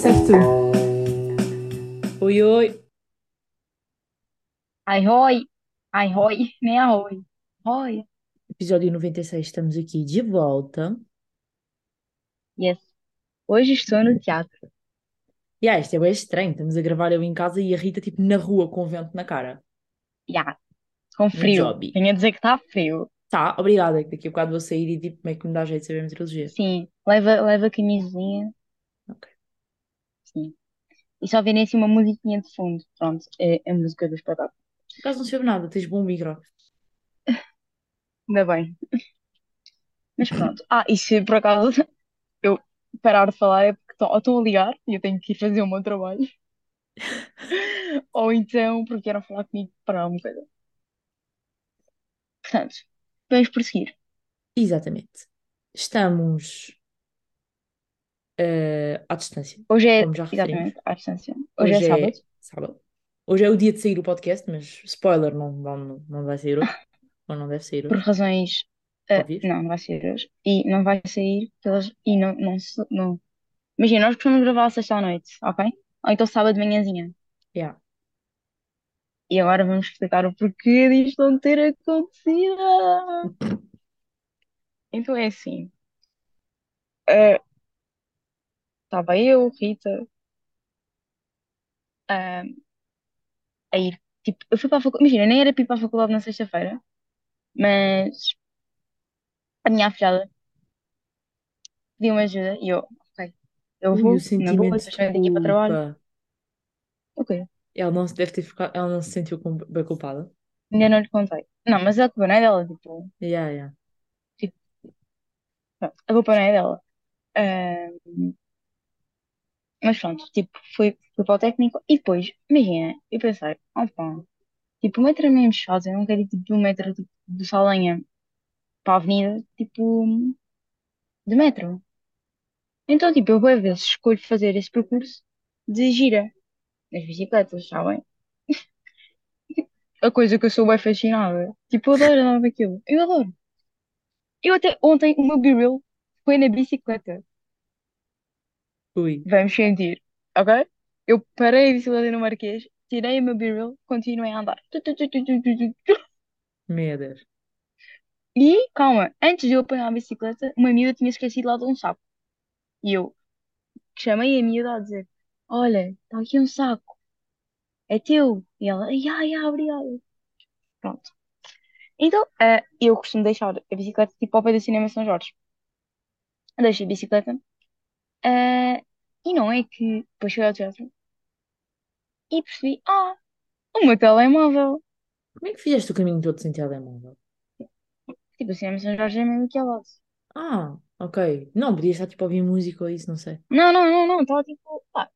Tu. Oi, oi. Ai, hoi. Ai, hoi. Nem a hoi. Hoi. Episódio 96, estamos aqui de volta. Yes. Hoje estou no teatro. E ah, isto é bem estranho. Estamos a gravar eu em casa e a Rita, tipo, na rua com o vento na cara. Ya. Com frio. job. Venho a dizer que está frio. Tá, obrigada. que Daqui a bocado vou sair e, tipo, como é que me dá jeito de saber meteorologia. Sim. Leva, leva a camisinha. Sim. E só virem assim uma musiquinha de fundo. Pronto. É a música do espetáculo. Por acaso não se ouve nada, tens bom micro. Ainda bem. Mas pronto. Ah, e se por acaso eu parar de falar é porque estão, ou estão a ligar e eu tenho que ir fazer o meu trabalho. Ou então porque querem falar comigo para alguma coisa. Portanto, vamos prosseguir. Exatamente. Estamos eh, à distância, Hoje é, como já exatamente, à distância. Hoje é Hoje é sábado. sábado. Hoje é o dia de sair o podcast, mas spoiler, não, não, não vai sair hoje. Ou não deve sair por hoje. razões. eh, Óbvias. não, não vai sair hoje. E não vai sair pelas. E não, não, não. Imagina, nós costumamos gravar à sexta à noite, ok? Ou então sábado de manhãzinha. Yeah. E agora vamos explicar o porquê disto não ter acontecido. Então é assim. eh, Estava eu, Rita, eh, a ir. Tipo, eu fui para a faculdade. Imagina, nem era para ir para a faculdade na sexta-feira, mas a minha afilhada pediu-me ajuda e eu, ok, eu Ui, o vou, na boa, sentimento depois de venho daqui para o trabalho. culpa. Ok. Ela não se deve ter ficado, ela não se sentiu com- bem culpada. Ainda não lhe contei. Não, mas a culpa não é dela, tipo, Yeah, yeah. tipo, pronto, a culpa não é dela. Mas pronto, tipo, fui, fui para o técnico e depois, imagina, eu pensei, opa, tipo, o metro é mesmo chato, eu não quero ir tipo, do metro tipo, do Salenha para a avenida, tipo, de metro. Então, tipo, eu várias vezes escolho fazer esse percurso de gira, nas bicicletas, sabem? A coisa que eu sou bem fascinada. Tipo, eu adoro andar. Eu adoro. Eu até ontem, o meu B-Reel foi na bicicleta. Ui, Vamos sentir, ok? Eu parei a bicicleta no Marquês, tirei o meu B-Reel, continuei a andar. Tu, tu, tu, tu, tu, tu, tu, tu. meu Deus. E, calma, antes de eu apanhar a bicicleta, uma miúda tinha esquecido lá de um saco. E eu chamei a miúda a dizer: Olha, está aqui um saco, é teu. E ela: ai, ai, obrigada. Pronto. Então, eh, eu costumo deixar a bicicleta tipo ao pé do Cinema São Jorge. Deixo a bicicleta. Eh, e não é que depois fui ao teatro e percebi: Ah, o meu telemóvel. Como é que fizeste o caminho todo sem telemóvel? Tipo, o Cinema São Jorge é mesmo aqui ao lado. Ah, ok. Não, podias estar tipo a ouvir música ou isso, não sei. Não, não, não, não, estava tipo, pá,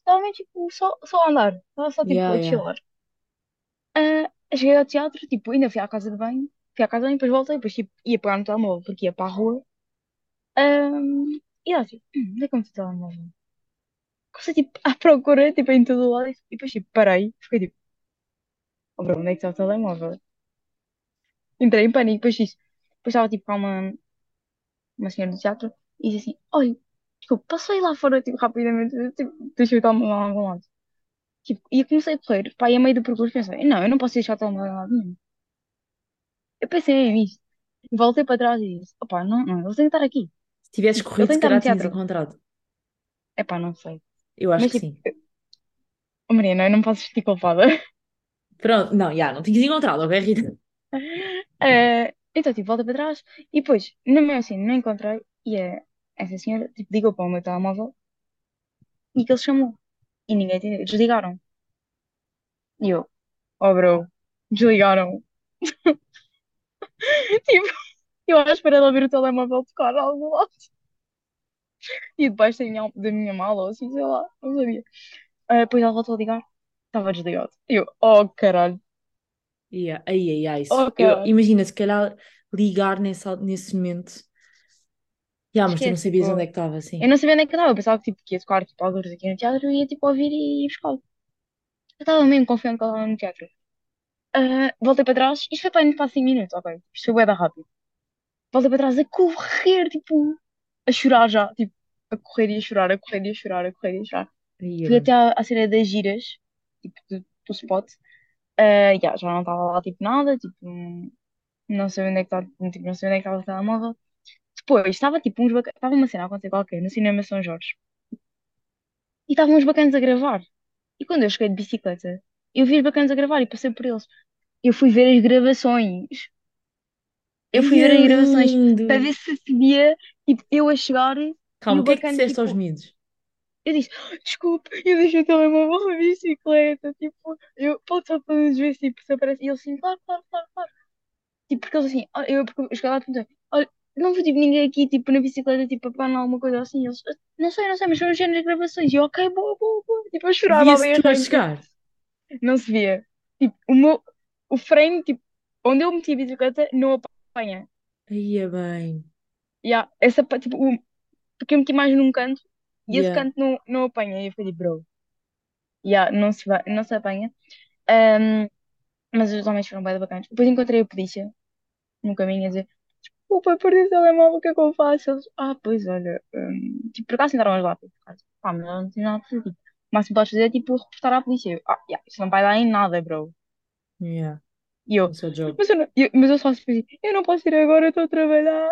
estava mesmo tipo só, só a andar, estava só tipo Yeah, a yeah. chilar. Ah, cheguei ao teatro, tipo, ainda fui à casa de banho, fui à casa de banho, depois voltei, depois tipo, ia pegar no telemóvel porque ia para a rua. Ahm, e eu tipo, hum, onde é que eu meto o telemóvel? Comecei tipo à procura, tipo, em todo lado, e depois tipo, parei, fiquei tipo, oh, bro, onde é que está o telemóvel? Entrei em pânico, depois disse, depois estava tipo com uma, uma senhora do teatro e disse assim, olha, posso ir lá fora, tipo, rapidamente, tipo, deixa o telemóvel a algum lado. Tipo, e eu comecei a correr, pá, e a meio do percurso pensei, não, eu não posso deixar o telemóvel em lado nenhum. Eu pensei mesmo isto. Voltei para trás e disse, opá, não, não, ele tem que estar aqui. Se tivesses corrido, se calhar tinhas encontrado. Epá, não sei. Eu acho Mas que tipo, sim. oh, Mariana, eu não posso sentir culpada. Pronto, não, já, não tinhas encontrado, ok, Rita? Eh, então, tipo, voltei para trás e depois, não mesmo assim, não encontrei. E é, essa senhora, tipo, ligou para o meu telemóvel e que ele chamou. E ninguém entendeu. Desligaram. E eu, oh, bro, desligaram. Tipo, eu à espera de ouvir o telemóvel tocar a algum lado. E debaixo da minha, da minha mala, ou assim, sei lá, não sabia. Eh, depois ela voltou a ligar. Estava desligado. Eu, oh, caralho. Yeah. Ai, ai, ai. Oh, Eu, imagina, se calhar ligar nesse, nesse momento. Já, mas tu não Esquece, sabias onde é tipo, que estava, assim. eu não sabia onde é que estava. Eu pensava que, tipo, que ia tocar, tipo, alguns aqui no teatro e ia, tipo, ouvir e ir buscar. Eu estava mesmo confiante que ela estava no teatro. Ah, voltei para trás. Isto foi para aí para 5 minutos, ok. Isto foi bué da rápido. Voltei para trás a correr, tipo, a chorar já. Tipo, a correr e a chorar, a correr e a chorar, a correr e a chorar. Fui até à, à cena das giras, tipo, do, do spot. Ah, já, já não estava lá, tipo, nada, tipo, não sei onde é que estava, tipo, não sei onde é que estava o telemóvel. Depois, estava, tipo, uns bacanas, estava uma cena a acontecer qualquer, no cinema São Jorge. E estavam uns bacanas a gravar. E quando eu cheguei de bicicleta, eu vi os bacanas a gravar e passei por eles. Eu fui ver as gravações. Eu fui ver é as gravações para ver se se via, tipo, eu a chegar e Calma, o o que é que bacana, disseste aos tipo, miúdos? eu disse, desculpe, eu deixei o telemóvel na bicicleta, tipo, eu, pode só para nos ver, tipo, se aparece. E ele assim, claro, claro, claro, claro. Tipo, porque eles assim, "Ah", eu, porque eu cheguei lá e perguntei, olha, não vi tipo, ninguém aqui, tipo, na bicicleta, tipo, a panar alguma coisa assim. Eles, "Ah, não sei, não sei, mas foram géneros de gravações. E eu, ok, boa, boa, boa. Tipo, eu chorava Via-se tu a chegar. não se via. Tipo, o meu, o frame, tipo, onde eu meti a bicicleta, não apanha. Aí, é bem. Yeah, essa, pa- tipo, o, porque eu meti mais num canto e esse Yeah. canto não, não apanha. E eu falei, bro, yeah, não se não se apanha. Ahm, mas os homens foram bem bacanas. Depois encontrei a polícia no caminho a dizer, o pai perdeu o telemóvel, o que é que eu faço? Eles, ah, pois olha, hum, tipo, por acaso sentaram as lápis. Pá, mas eu não tenho nada a fazer. Tipo, o máximo que podes fazer é tipo reportar à polícia. Eu, ah, yeah, isso não vai dar em nada, bro. Yeah. E eu, É mas eu, não, eu, mas eu só assim, eu não posso ir agora, eu estou a trabalhar.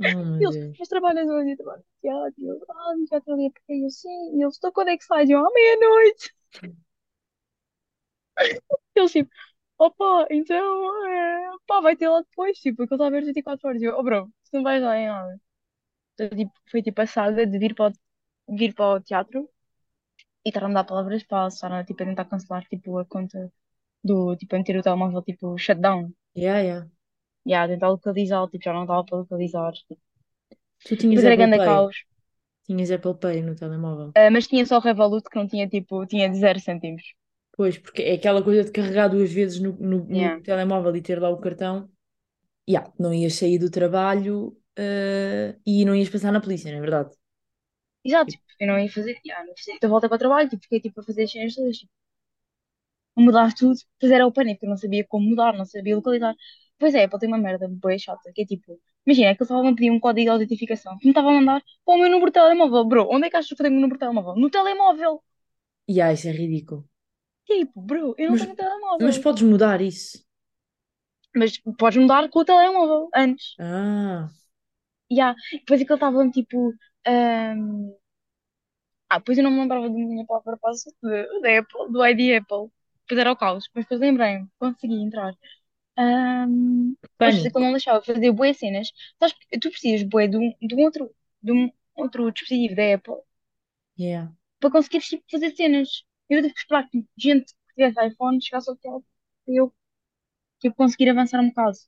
Oh, eles, mas trabalhas? Eu trabalho teatro. Eu, ah, teatro ali a porque eu, sim. E eles, então quando é que sais? Eu, à meia-noite. Eles, tipo, opa, então, é, pá, vai ter lá depois, tipo, porque ele está a ver 24 horas. E eu, oh, bro, isso não vai dar em nada. Então, tipo, foi tipo a saga de vir para o, vir para o teatro e estar a me dar palavras para a, tipo, a tentar cancelar tipo, a conta do tipo a meter o telemóvel tipo shutdown. Yeah, yeah. A tentar localizá-lo, tipo, já não dava para localizar. Tipo. Tu tinhas depois era Apple grande Pay. caos. Tinhas Apple Pay no telemóvel. Ah, mas tinha só o Revolut que não tinha tipo, tinha de zero cêntimos. Pois, porque é aquela coisa de carregar duas vezes no, no, no Yeah. telemóvel e ter lá o cartão. Yeah, não ias sair do trabalho, eh, e não ias passar na polícia, não é verdade? Exato, tipo, eu não ia fazer, yeah, não ia fazer. Então voltei para o trabalho, tipo, fiquei tipo a fazer as cenas todas, tipo, mudar tudo. Depois era o pânico, eu não sabia como mudar, não sabia localizar. Pois é, Apple tem uma merda boa chata, que é tipo, imagina, que ele estava a pedir um código de autentificação que me estava a mandar para o meu número de telemóvel. Bro, onde é que achas que eu tenho o meu número de telemóvel? No telemóvel! E ah, isso é ridículo. Tipo, bro, eu não Mas, tenho mas telemóvel. podes mudar isso. Mas podes mudar com o telemóvel antes. Ah, há, depois é que ele estava tipo. ahm, Ah, depois eu não me lembrava de minha palavra de- da Apple, do ID Apple. Depois era o caos. Mas depois lembrei-me, consegui entrar. Que ele pânico. não deixava fazer bué cenas. Sabes, tu precisas bué de um, de um outro, de um outro dispositivo da Apple Yeah. para conseguires tipo, fazer cenas. Eu tive que esperar que gente que tivesse iPhone chegasse ao teatro para eu tipo, conseguir avançar um bocado.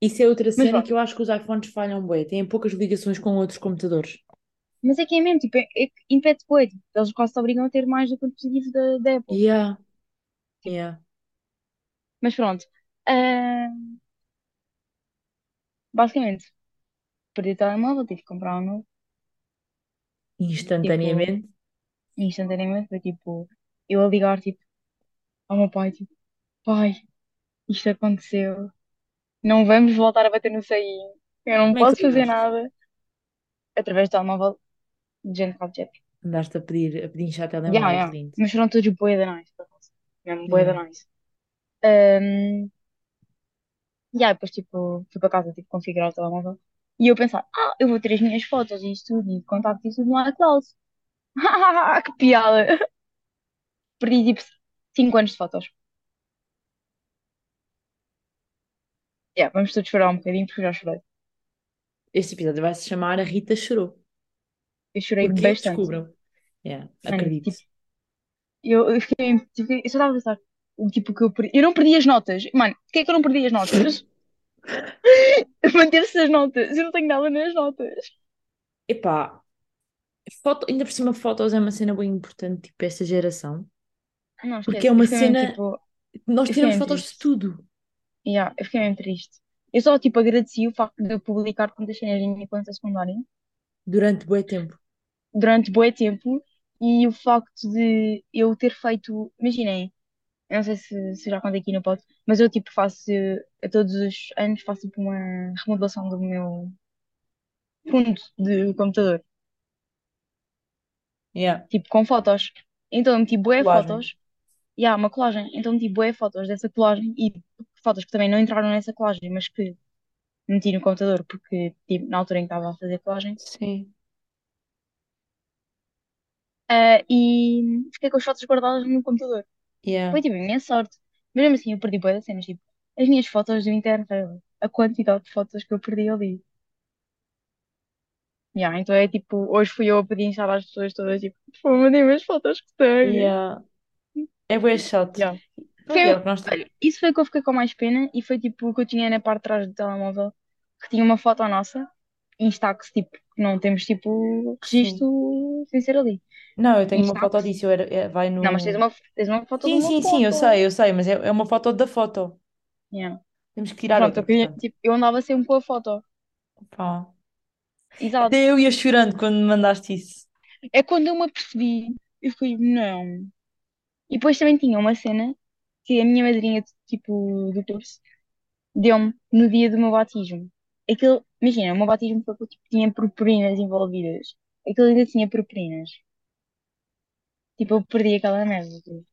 Isso é outra Mas cena que eu acho que os iPhones falham bué. Têm poucas ligações com outros computadores. Mas é que é mesmo, tipo, é, é que impede bué. Tipo, eles quase te obrigam a ter mais do que o dispositivo da, da Apple. Yeah, Tipo, yeah. mas pronto. Ah, basicamente, perdi o telemóvel, tive que comprar um novo. Tipo, Instantaneamente. instantaneamente, foi tipo, eu a ligar, tipo, ao meu pai, tipo, pai, isto aconteceu. Não vamos voltar a bater no sainho. Eu não Como é que posso fazer ligaste? nada. Através do telemóvel de gente com jet. Andaste a pedir, a pedinchar Yeah, telemóveis, yeah. lindo. Mas foram todos bué da nice, por acaso. Mesmo bué da Yeah. nice. Um, e aí, depois, tipo, fui para casa, tipo, configurar o telemóvel. E eu pensar, ah, eu vou ter as minhas fotos e isso tudo, e contactos e isso tudo no iCloud. que piada. Perdi, tipo, 5 anos de fotos. Yeah, vamos todos chorar um bocadinho, porque eu já chorei. Este episódio vai se chamar A Rita Chorou. Eu chorei Porquê? bastante. Descubram. Yeah, acredito. tipo, eu, eu fiquei, tipo, eu só estava a pensar, o tipo que eu perdi. Eu não perdi as notas. Mano, porquê é que eu não perdi as notas? Manter-se as notas. Eu não tenho nada nas notas. Epá, foto, ainda por cima, fotos é uma cena bem importante, tipo, esta geração. Não, Porque é uma cena. tipo, Nós tiramos fotos de triste. tudo Yeah, eu fiquei mesmo triste. Eu só, tipo, agradeci o facto de eu publicar tantas cenas na minha conta secundária durante bué tempo. Durante bué tempo e o facto de eu ter feito, imaginem, eu não sei se, se já contei aqui no pod, mas eu, tipo, faço, a todos os anos, faço, tipo, uma remodelação do meu, fundo de computador, Yeah. tipo com fotos. Então eu meti bué Colagem. fotos, e há uma colagem. Então meti bué fotos dessa colagem e fotos que também não entraram nessa colagem, mas que meti no computador porque tipo, na altura em que estava a fazer colagem. Sim. Ah, e fiquei com as fotos guardadas no computador. Yeah. Foi tipo a minha sorte. Mas mesmo assim eu perdi bué das cenas, tipo, as minhas fotos do Interrail, a quantidade de fotos que eu perdi ali. Yeah, então é tipo, hoje fui eu a pedir às pessoas todas, tipo, pô, mandem as fotos que tenho. Yeah. É bem chato. Yeah. Foi, é nós isso foi o que eu fiquei com mais pena e foi tipo o que eu tinha na parte de trás do telemóvel, que tinha uma foto nossa, Instax, tipo, que não temos tipo Sim. registro sem ser ali. Não, eu tenho uma foto disso. Eu era, é- vai Não, mas tens no. uma, tens uma foto de Sim, uma sim, sim, eu foto. sei, eu sei, mas é, é uma foto da foto. Yeah. Temos que tirar Pronto, eu outra, queria, portanto. tipo, eu andava sempre com a foto. Pá. Exato. Até eu ia chorando quando me mandaste isso. É quando eu me apercebi, eu fui, não. E depois também tinha uma cena que a minha madrinha, tipo, do curso, deu-me no dia do meu batismo. Aquilo, imagina, o meu batismo foi porque tipo, tinha purpurinas envolvidas. Aquilo ainda tinha purpurinas. Tipo, eu perdi aquela merda. tipo.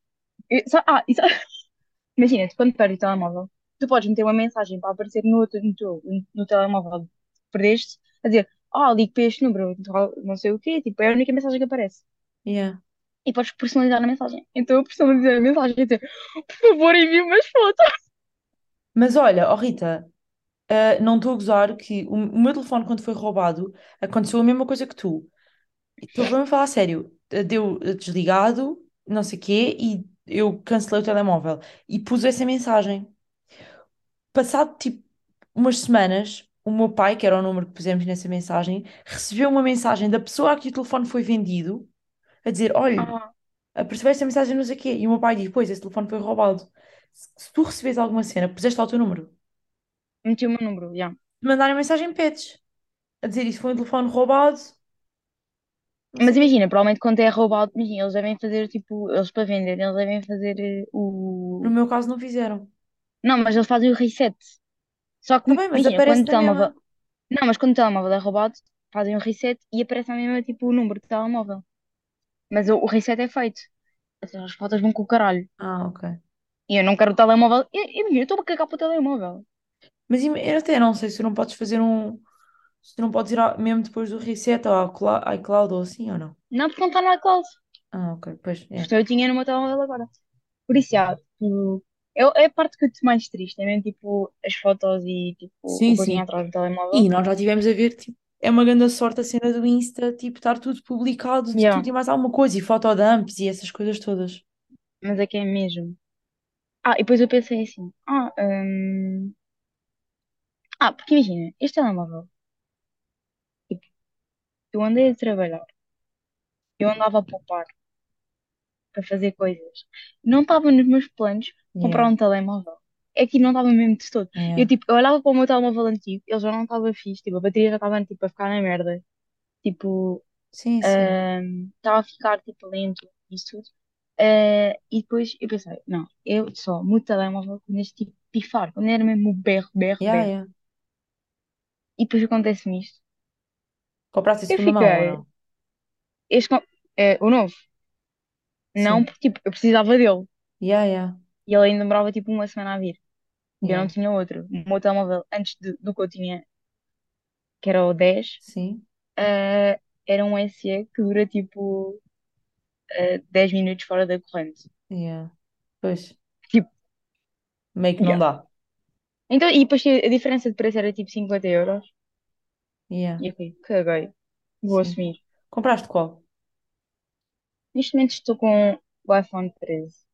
Eu- só- ah, e só- imagina, tu quando perdes o telemóvel, tu podes meter uma mensagem para aparecer no, outro, no, teu, no telemóvel que perdeste, a dizer, ah, ligue para este número, não sei o quê, tipo, é a única mensagem que aparece. Yeah. E podes personalizar a mensagem. Então eu personalizei a mensagem e dizer, por favor, envie umas fotos. Mas olha, ó Rita, ah, não estou a gozar que o, o meu telefone, quando foi roubado, aconteceu a mesma coisa que tu. Estou a falar a sério. Deu desligado, não sei o quê, e eu cancelei o telemóvel. E pus essa mensagem. Passado tipo umas semanas, o meu pai, que era o número que pusemos nessa mensagem, recebeu uma mensagem da pessoa a que o telefone foi vendido, a dizer: Olha, Ah, apercebeu essa mensagem, não sei o quê. E o meu pai diz: Pois, esse telefone foi roubado. Se, tu recebes alguma cena, puseste lá o teu número. meti o meu número, já. Se mandarem mensagem, pedes. A dizer: Isso foi um telefone roubado, Mas imagina, provavelmente quando é roubado, imagina, eles devem fazer, tipo, eles para vender, eles devem fazer eh, No o... meu caso, não fizeram. Não, mas eles fazem o reset. Só que, Tá bem, mas imagina, quando o na telemóvel... mesma. Não, mas quando o telemóvel é roubado, fazem o reset e aparece a mesma, tipo, o número de telemóvel. Mas o, o reset é feito. Ou seja, as fotos vão com o caralho. Ah, ok. E eu não quero o telemóvel. Eu, eu, eu estou a cagar para o telemóvel. Mas im- eu até não sei se não podes fazer um. Se não podes ir ao- mesmo depois do reset ao iCloud iCloud ou assim ou não. Não, porque não está no iCloud. Ah, ok, pois é. Isto eu tinha no meu telemóvel agora. Por isso, já, tipo, é, é a parte que eu estou mais triste. É mesmo, tipo, as fotos e, tipo, o Sim, tinha sim. atrás do telemóvel. E nós já tivemos a ver, tipo, é uma grande sorte a cena do Insta, tipo, estar tudo publicado de Yeah, tudo e mais alguma coisa, e fotodumps e essas coisas todas. mas é que é mesmo. Ah, e depois eu pensei assim, ah, hum, ah, porque imagina, este telemóvel, eu andei a trabalhar, eu andava a poupar para fazer coisas. Não estava nos meus planos comprar um telemóvel. É que não estava mesmo de todo. Eu, yeah. tipo, eu olhava para o meu telemóvel antigo, ele já não estava fixe, tipo, a bateria já estava, tipo, a ficar na merda. Tipo, Sim, sim. estava a ficar, tipo, lento, isso tudo. Eh, e depois eu pensei, não, eu só mudo o telemóvel quando este tipo pifar, quando era mesmo o berro, berro, Yeah, berro. yeah. E depois acontece-me isto. Compraste em Eu segunda mão ou fiquei, não? este, com- eh, o novo, não, Sim. porque tipo, eu precisava dele. Yeah, yeah, E ele ainda demorava tipo uma semana a vir. E eu não yeah. tinha outro. O meu telemóvel, antes de- do que eu tinha, que era o 10, Sim, eh, era um SE que dura tipo eh, 10 minutos fora da corrente. yeah. Pois, Tipo, meio que não yeah. dá. Então, e depois a diferença de preço era tipo 50 euros. Yeah, E eu fui, caguei, vou sim. assumir. Compraste qual? Neste momento estou com o iPhone 13.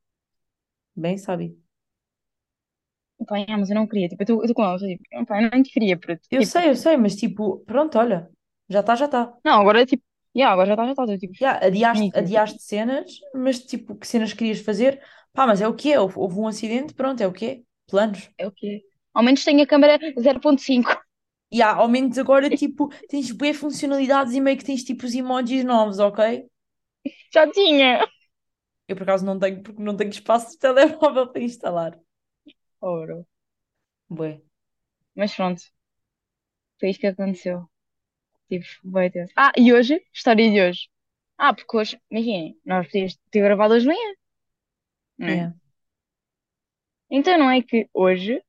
Bem sabe. Pá, ah, mas eu não queria, tipo, eu estou com ela, eu tipo, pá, eu não queria, puto. Eu Tipo, sei, eu sei, mas tipo, pronto, olha, já está, já está. não, agora tipo, yeah, agora já está, já está, estou tipo, Yeah, adiaste, nico, tipo, adiaste cenas, mas tipo, que cenas querias fazer? Pá, mas é o que é, houve, houve um acidente, pronto, é o que é. Planos. é o quê? Ao menos tenho a câmera 0.5. E há, ao menos agora, tipo, tens bué funcionalidades e meio que tens tipo os emojis novos, ok? Já tinha. Eu por acaso não tenho, porque não tenho espaço de telemóvel para instalar. Oro. Bué. Mas pronto, foi isto que aconteceu. Tipo, bem tenso. Ah, e hoje? História de hoje. Ah, porque hoje, imaginem, nós podíamos ter gravado hoje de manhã, não é? Yeah. Então não é que hoje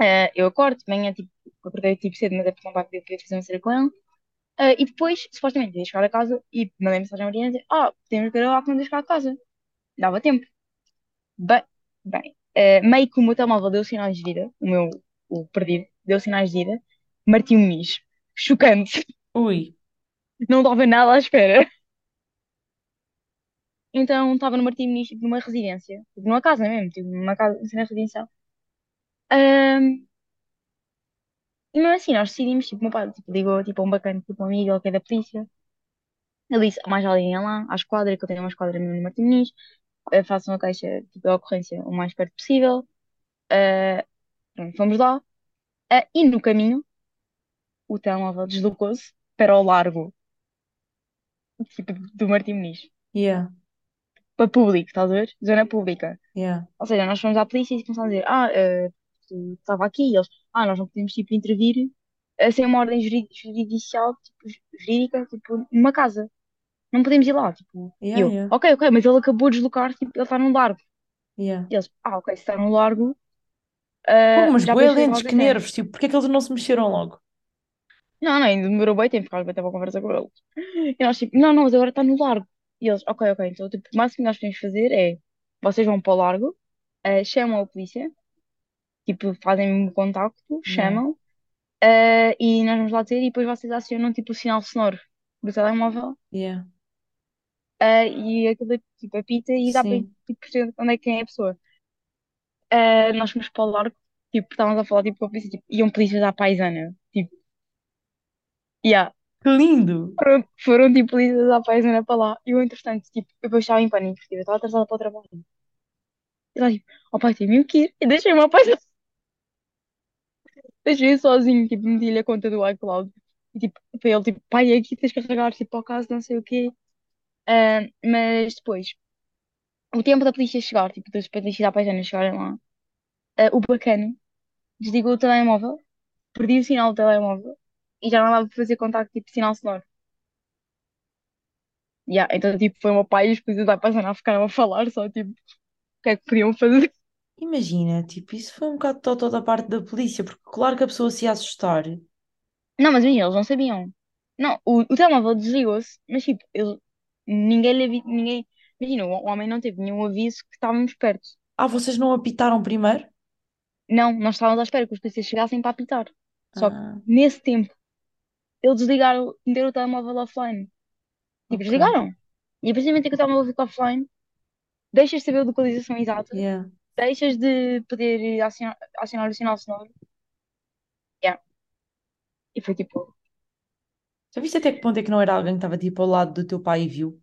eh, eu acordo de manhã, tipo, acordei tipo cedo, mas é porque não vai poder fazer uma cena com ele. Eh, e depois, supostamente, ia chegar a casa e mandei mensagem à Mariana dizer: Ah, podemos gravar quando eu chegar a casa. Dava tempo. Bem, bem. eh, meio que o meu telemóvel deu sinais de vida, o meu, o perdido, deu sinais de vida, Martim Muniz. Chocante. Ui, Não estava nada à espera. Então estava no Martim Muniz, tipo, numa residência, tipo, numa casa mesmo, tipo, numa casa, uma cena residencial. E mesmo assim, nós decidimos, tipo, meu pai tipo, ligou tipo, a um bacana, tipo, um amigo, ele que é da polícia. Ele disse: "Há mais alguém lá, à esquadra, que eu tenho uma esquadra mesmo no Martim Muniz, eh, façam a queixa tipo, da ocorrência o mais perto possível. Ah, pronto, fomos lá. Ah, e no caminho, o telemóvel deslocou-se para o largo, tipo, do Martim Muniz, yeah, para público, estás a ver? Zona pública. yeah, Ou seja, nós fomos à polícia e começámos a dizer, ah, tu estava aqui, e eles, ah, nós não podemos, tipo, intervir eh, sem uma ordem juridicial, tipo, ju- jurídica, tipo, numa casa. Não podemos ir lá, tipo, yeah, eu, yeah, ok, ok, mas ele acabou de deslocar, tipo, ele está no largo. yeah. E eles, ah, ok, se está no largo, Pô, eh, mas já lentos, qualquer que nervos, tipo, porque é que eles não se mexeram logo? Não, não, ainda demorou bem tempo, porque às vezes estava a conversa com eles. E nós, tipo, não, não, mas agora está no largo. E eles, ok, ok, então, tipo, o máximo que nós podemos fazer é, vocês vão para o largo, eh, chamam a polícia, tipo, fazem um contacto, chamam, eh, e nós vamos lá ter, e depois vocês acionam, tipo, o sinal sonoro do telemóvel, yeah, eh, e aquilo, tipo, apita e dá para, sim. tipo, perceber onde é que é a pessoa. Eh, nós fomos para o largo, tipo, estávamos a falar, tipo, com a polícia, tipo, iam polícias à paisana, tipo, yeah. Que lindo! Foram, foram tipo polícias à paisana para lá. E eu, entretanto, tipo, eu depois estava em pânico, porque eu estava atrasada para o trabalho. E lá, tipo, ó pai, tem mesmo que ir. E deixei-me à paisana, deixei sozinho, tipo, meti-lhe a conta do iCloud. E tipo, para ele, tipo, pai, é aqui tens que carregar, tipo, ao caso, não sei o quê. Ah, mas depois, o tempo da polícia chegar, tipo, dos polícias à paisana chegarem lá, ah, o bacano desligou o telemóvel, perdi o sinal do telemóvel e já não dava para fazer contacto, tipo, sinal sonoro. Yeah, então, tipo, foi o meu pai e os polícias à paisana ficaram a falar só, tipo, o que é que podiam fazer. Imagina, tipo, isso foi um bocado totó da parte da polícia, porque claro que a pessoa se ia assustar. Não, mas imagina, eles não sabiam. Não, o, o telemóvel desligou-se, mas tipo, ele, ninguém lhe avi, ninguém, imagina, o, homem não teve nenhum aviso que estávamos perto. Ah, vocês não apitaram primeiro? Não, nós estávamos à espera que os polícias chegassem para apitar. Só que Ah, nesse tempo, eles desligaram, meteram o telemóvel offline. Tipo, ok. desligaram. E a partir do momento em que o telemóvel fica offline, deixas de saber a localização exata, Yeah. Deixas de poder acionar, acionar o sinal sonoro. Yeah. E foi tipo, Já viste até que ponto é que não era alguém que estava tipo ao lado do teu pai e viu?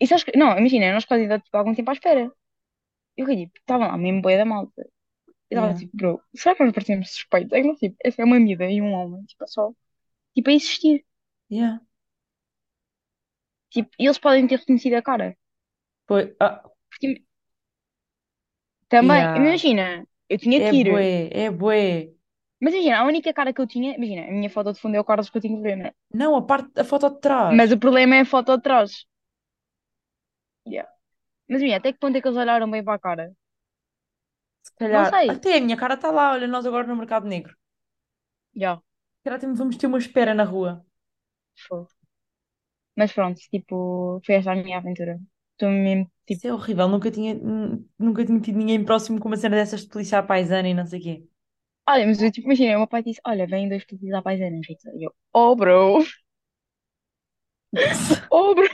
e sabes que, não, imagina, nós quase tipo, algum tempo à espera. Eu fiquei tipo, estava lá mesmo boia da malta. Eu estava Yeah. tipo, bro, será que nós parecemos suspeitos? É que não, tipo, essa é uma miúda e um homem, tipo, é só, tipo, a existir. Yeah. Tipo, e eles podem ter reconhecido a cara. Foi. Ah, Porque também, yeah. imagina, eu tinha É que ir. bué, é bué. Mas imagina, a única cara que eu tinha, imagina, a minha foto de fundo é o Carlos Coutinho Vilhena. Não, a parte, a foto de Mas trás. o problema é a foto de trás. Yeah. Mas imagina, até que ponto é que eles olharam bem para a cara? Se Não calhar. sei. Até a minha cara está lá, olha, nós agora no Mercado Negro. Já, Se calhar temos- vamos ter uma espera na rua. Mas pronto, tipo, foi esta a minha aventura. Estou mesmo, tipo, Isso é horrível, nunca tinha, nun- nunca tinha tido ninguém próximo com uma cena dessas de polícia à paisana e não sei o quê. olha, mas eu, tipo, imagina, o meu pai disse, olha, vem dois polícias à paisana, Rita. E eu, oh, bro, oh, bro.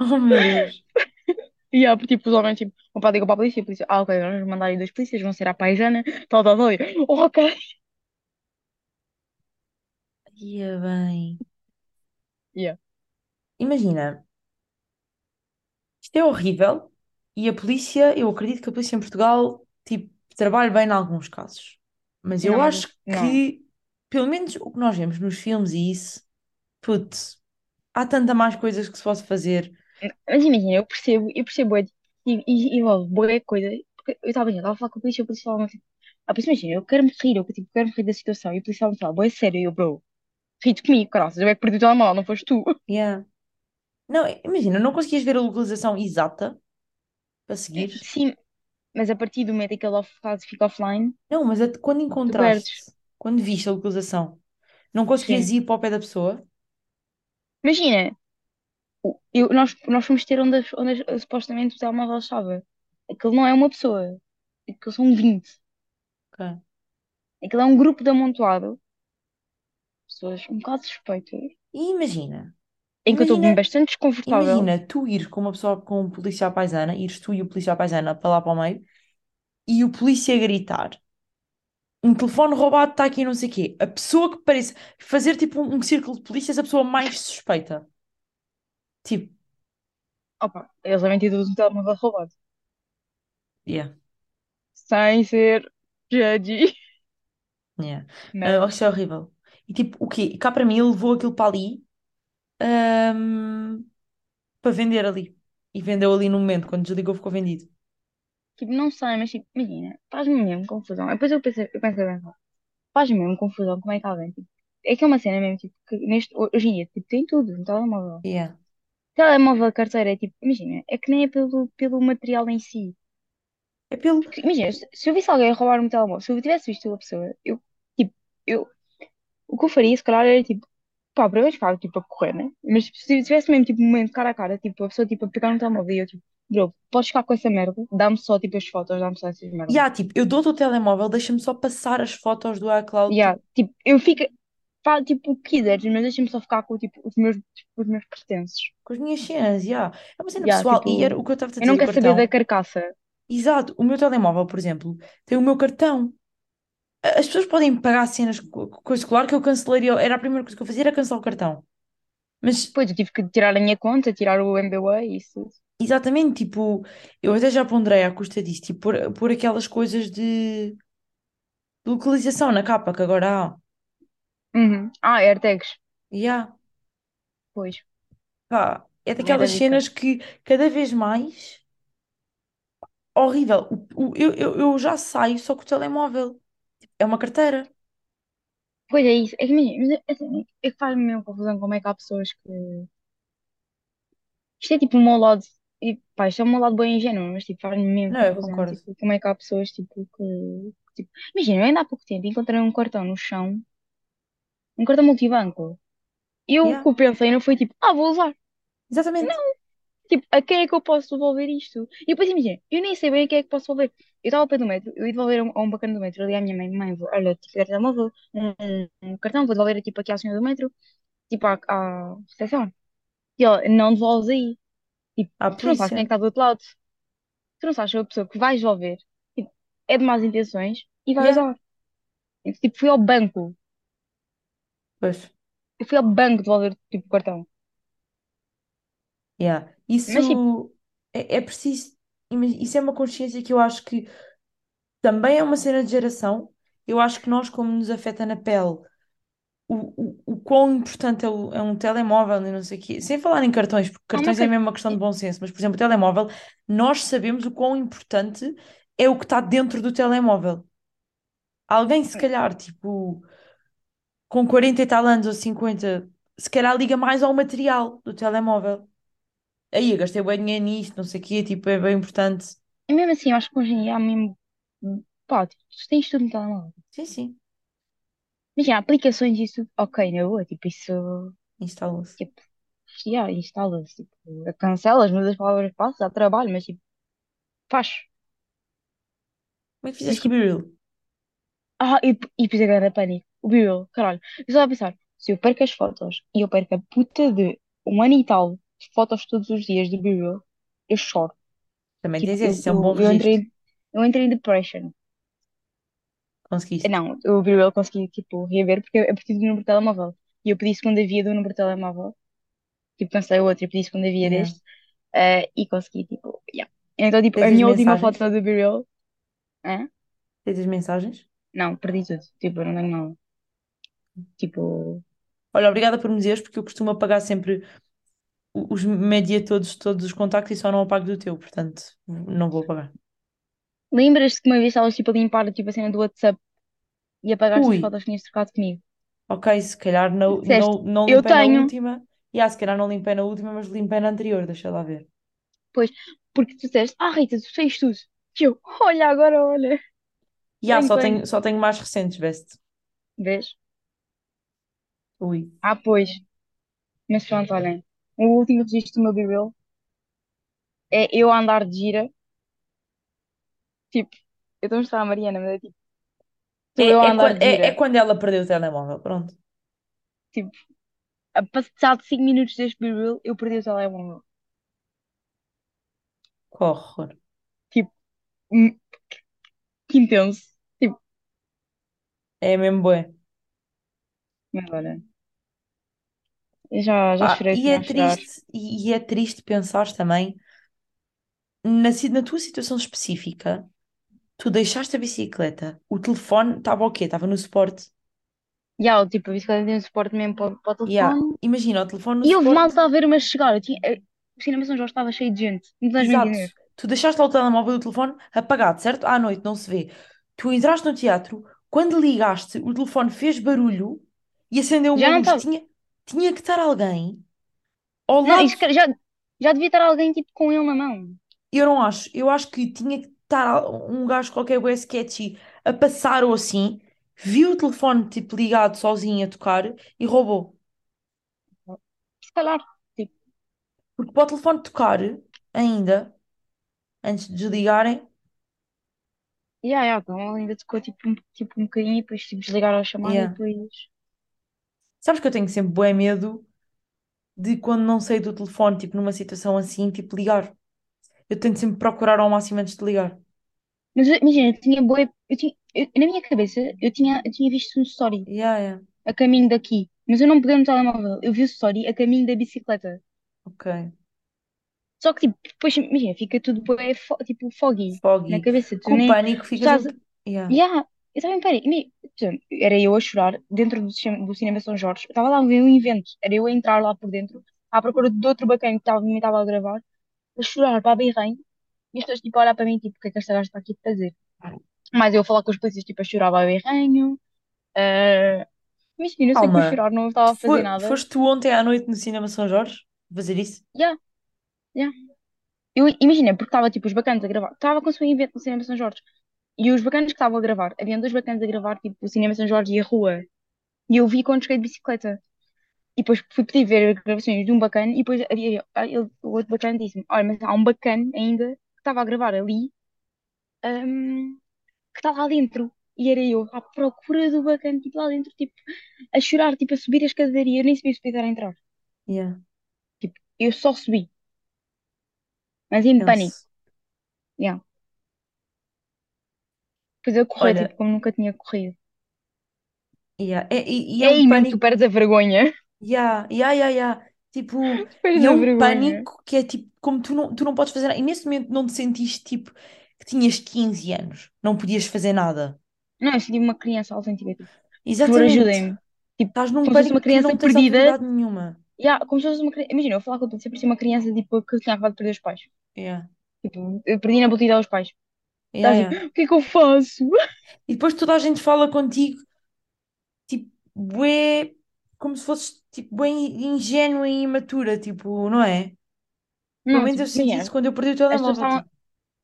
Oh meu Deus. E yeah, tipo, os homens, tipo, o pai ligou para a polícia, a polícia, ah, ok, vamos mandar aí dois polícias, vão ser à paisana, tal, tal, tal. E eu, oh, ok. Ia bem. Yeah. Imagina, isto é horrível e a polícia, eu acredito que a polícia em Portugal, tipo, trabalha bem em alguns casos. Mas Não, eu mas, acho não. que, pelo menos o que nós vemos nos filmes e isso, putz, há tanta mais coisas que se possa fazer. Mas imagina, eu percebo, eu percebo, é, e, e envolve boa coisa, porque eu estava, a falar com a polícia, a polícia falava assim, ah, pois imagina, eu quero-me rir, eu, tipo, quero-me rir da situação, e a polícia estava a falar, boa sério, e eu, bro, Rito comigo, caraças, eu é que perdi o telemóvel, não foste tu. Yeah. Não, imagina, não conseguias ver a localização exata para seguir. Sim, mas a partir do momento em que ele off- faz- fica offline, Não, mas até quando tu perdes. encontraste, quando viste a localização, não conseguias Sim. ir para o pé da pessoa? Imagina, o- eu, nós, nós fomos ter onde, as- onde as- supostamente o telemóvel estava. Aquilo não é uma pessoa, aquilo são 20. Ok. Aquilo é um grupo de amontoado, pessoas um bocado suspeitas, E imagina, em que eu estou imagina, bastante desconfortável. imagina tu ir com uma pessoa, com um polícia paisana, ires tu e o polícia paisana para lá para o meio, e o polícia gritar. Um telefone roubado está aqui, não sei o quê. A pessoa que parece fazer tipo um, um círculo de polícias, a pessoa mais suspeita. Tipo, Opa, eles devem ter um telemóvel roubado. yeah, Sem ser judgy. yeah. Ah, Mas, isso é horrível. E tipo, o quê? Cá para mim, ele levou aquilo para ali, para vender ali. E vendeu ali no momento, quando desligou, ficou vendido. tipo, não sei, mas tipo, imagina, faz-me mesmo confusão. Depois eu pensei, eu pensei bem, faz-me mesmo confusão como é que alguém, tipo, é que é uma cena mesmo, tipo, que neste, hoje em dia, tipo, tem tudo no telemóvel. Yeah. Telemóvel, carteira, é tipo, imagina, é que nem é pelo, pelo material em si. É pelo. Porque, imagina, se, se eu visse alguém roubar um telemóvel, se eu tivesse visto a pessoa, eu, tipo, eu, o que eu faria, se calhar, era tipo, pá, primeiro ficava, tipo, a correr, né? Mas tipo, se tivesse mesmo, tipo, um momento cara a cara, tipo, a pessoa, tipo, a pegar no telemóvel e eu, tipo, bro, podes ficar com essa merda, dá-me só, tipo, as fotos, dá-me só essas merdas. Yeah, tipo, eu dou-te o telemóvel, deixa-me só passar as fotos do iCloud. Yeah, Tipo, tipo, eu fico, faz, tipo, o que quiseres, mas deixa-me só ficar com, tipo, os meus, tipo, os meus pertences. com as minhas cenas, yeah. É uma cena Yeah, pessoal. E era tipo, o que eu estava a eu não dizer do quero saber da carcaça. Exato, o meu telemóvel, por exemplo, tem o meu cartão. As pessoas podem pagar cenas, co- co- coisa, claro que eu cancelaria, era a primeira coisa que eu fazia era cancelar o cartão. Mas, Depois eu tive que tirar a minha conta, tirar o MBWay e isso. exatamente, tipo, eu até já ponderei à custa disso, tipo, por, por aquelas coisas de localização na capa que agora há. Uhum. Ah, AirTags. Yeah, Pois, pá, é daquelas cenas que cada vez mais, horrível. O- o- eu, eu, eu já saio só com o telemóvel. É uma carteira. Pois é isso. É que, imagina, mas é, assim, é que faz-me mesmo confusão como é que há pessoas que. Isto é tipo o meu lado. E, pá, isto é o meu lado bem ingênuo, mas tipo, faz-me mesmo Não, eu confusão. concordo. Tipo, como é que há pessoas tipo, que. Tipo, imagina, eu ainda há pouco tempo encontrei um cartão no chão, um cartão multibanco. E eu o Yeah, que eu pensei não foi tipo, ah, vou usar. exatamente. Tipo, a quem é que eu posso devolver isto? E depois imagina, eu nem sei bem a quem é que posso devolver. Eu estava ao pé do metro, eu ia devolver a um, a um bacana do metro, eu liguei à minha mãe, mãe, vou- olha, tipo, telemóvel, um, um, um cartão, vou devolver tipo aqui à senhora do metro, tipo à, à recepção. E ela, não devolves aí. Tipo, À tu não sabes quem é que está do outro lado. Tu não sabes se é a pessoa que vais devolver, tipo, é de más intenções e vai Yeah, usar. Tipo, fui ao banco. pois. Eu fui ao banco devolver tipo o cartão. Yeah. Mas tipo, Isso é, é preciso, ima- isso é uma consciência que eu acho que também é uma cena de geração. Eu acho que nós, como nos afeta na pele, o, o, o quão importante é, o- é um telemóvel e não sei o quê, sem falar em cartões, porque há uma cartões é coisa. mesmo uma questão de bom senso, mas, por exemplo, o telemóvel, nós sabemos o quão importante é o que está dentro do telemóvel. Alguém, se calhar, tipo, com 40 e tal anos ou 50, se calhar liga mais ao material do telemóvel. Aí, eu gastei bem dinheiro nisto, não sei o quê, tipo, é bem importante. E mesmo assim, eu acho que hoje em dia há mesmo. Pá, tipo, tu tens tudo no telemóvel. Sim, sim, Imagina, aplicações e isso, ok, na boa, tipo, isso, instalou-se. tipo, já, instala-se, tipo, cancelas, mudas as palavras passadas, dá trabalho, mas tipo, faz. Como é que Mas fizeste com o tipo, ah, e, e depois agora pânico, o Bill, caralho. Eu estava a pensar, se eu perco as fotos e eu perco a puta de um ano e tal fotos todos os dias do Bill, eu choro. Também Tipo, tens esse, eu, isso é um bom eu, eu registro. entrei, eu entrei em depression. Conseguiste. Não, o Bill consegui, tipo, rever porque eu preciso do número de telemóvel. E eu pedi segunda via do número de telemóvel. Tipo, cansei outro e pedi segunda via Yeah. deste. eh, e consegui, tipo, yeah. Então, tipo, a Tens as minha última foto do Burial, hã? Tens as mensagens? Não, perdi tudo. Tipo, eu não tenho nada. Tipo, Olha, obrigada por me dizeres, porque eu costumo apagar sempre o- os media todos, todos os contactos e só não apago do teu, portanto, não vou apagar. lembras-te que uma vez estavas, tipo, a limpar, tipo, a cena do WhatsApp e apagaste as Ui, fotos que tinhas trocado comigo? Ok, se calhar não, Disseste, não, não eu limpei na tenho. última. E ah, se calhar não limpei na última, mas limpei na anterior, deixa lá ver. Pois, porque tu disseste, ah, Rita, tu tens tudo. E eu, olha, agora olha. E ah, Bem, só tenho, só tenho mais recentes, best. Vês? Ui. Ah, pois. Mas pronto, olhem. O último registro do meu B-Reel é eu a andar de gira. Tipo, eu estou a mostrar a Mariana, mas é tipo, estou eu É, a é, andar quando, de é, é quando ela perdeu o telemóvel, pronto. Tipo, a passar de 5 minutos deste B-Reel, eu perdi o telemóvel. Que horror. Tipo, hum, que intenso. Tipo, É mesmo bué. mas olha, já, já chorei e é a chorar. triste, e, e é triste pensar também na, na tua situação específica, tu deixaste a bicicleta, o telefone estava o quê? Estava no suporte. E há, tipo, a bicicleta tem um suporte mesmo para, para o Yeah. telefone. Imagina o telefone no E houve suporte. malta a ver uma chegar. Eu tinha, o cinema São Jorge estava cheio de gente. Não estás a Exato. entender? Tu deixaste lá o telemóvel e o telefone apagado, certo? À noite, não se vê. Tu entraste no teatro, quando ligaste, o telefone fez barulho e acendeu uma Já luz. estava. Tinha, tinha que estar alguém ao Não, lado. isso, já, já devia estar alguém tipo com ele na mão. Eu não acho. Eu acho que tinha que estar um gajo qualquer bué sketchy a passar ou assim, viu o telefone tipo ligado sozinho a tocar e roubou. Se calhar. Tipo, Porque para o telefone tocar ainda, antes de desligarem, yeah, yeah, então ainda tocou tipo, um, tipo um bocadinho e depois tipo, desligaram a chamada e yeah. depois. Sabes que eu tenho sempre bué medo de quando não sei do telefone, tipo numa situação assim, tipo ligar. Eu tento sempre procurar ao máximo antes de ligar. Mas eu- imagina, eu tinha boa. Eu tinha, eu- na minha cabeça, eu tinha, eu tinha visto um story Yeah, yeah. a caminho daqui. Mas eu não peguei no telemóvel. Eu vi o story a caminho da bicicleta. Ok. Só que, tipo, depois, imagina, fica tudo bué fo- tipo foggy na Foggy. cabeça. Tu Com o nem. pânico Tu ficas estás. Yeah. Yeah, eu estava em pânico. Era eu a chorar dentro do, cinema- do Cinema São Jorge. Eu estava lá a ver um evento. Era eu a entrar lá por dentro, à procura de outro bacana que estava, me estava a gravar, a chorar para a birrem. E as pessoas, tipo, a olhar para mim, tipo, o que é que esta gaja está aqui a fazer? Mas eu a falar com os polícias, tipo, a chorar para a birrenho. Uh, imagina, eu sei que Calma. chorar não estava a fazer Foi, nada. foste tu ontem à noite no Cinema São Jorge fazer isso? Yeah, yeah. Eu imagina, porque estava, tipo, os bacanas a gravar. Estava com o seu evento no Cinema São Jorge. E os bacanas que estavam a gravar, haviam dois bacanas a gravar, tipo, o Cinema São Jorge e a rua. E eu vi quando cheguei de bicicleta. E depois fui pedir ver gravações de um bacana e depois havia, ah, ele- o outro bacana disse-me, olha, mas há um bacana ainda que estava a gravar ali, hum, que está lá dentro. E era eu, à procura do bacana, tipo, lá dentro, tipo, a chorar, tipo, a subir a escadaria. Eu nem sabia se podia entrar. Yeah. Tipo, eu só subi, mas em pânico. Yeah. Depois eu corri, Olha, tipo, como nunca tinha corrido. yeah. É, e, e É é um aí mesmo que tu pânico. perdes a vergonha. Yeah, yeah, yeah, yeah. Tipo, Perdes e é a um vergonha. pânico que é tipo, como tu não, tu não podes fazer nada. E nesse momento não te sentiste tipo que tinhas 15 anos, não podias fazer nada. Não, eu senti uma criança autêntica, tipo, por favor, Exatamente. ajudem-me. Tipo, Estás num como se fosse uma pânico que criança não tens perdida autoridade nenhuma. Yeah, como se fosse uma criança. Imagina, eu falar com polícia, parecia uma criança tipo, que tinha acabado de perder os pais. Yeah, Tipo, eu perdi na batida aos pais. Yeah, Estás yeah. o que é que eu faço? E depois toda a gente fala contigo, tipo, bué, como se fosses tipo, bem ingênua e imatura, tipo, não é? Pelo menos eu tipo, senti imagina, isso quando eu perdi o as pessoas telemóvel, estavam. tipo,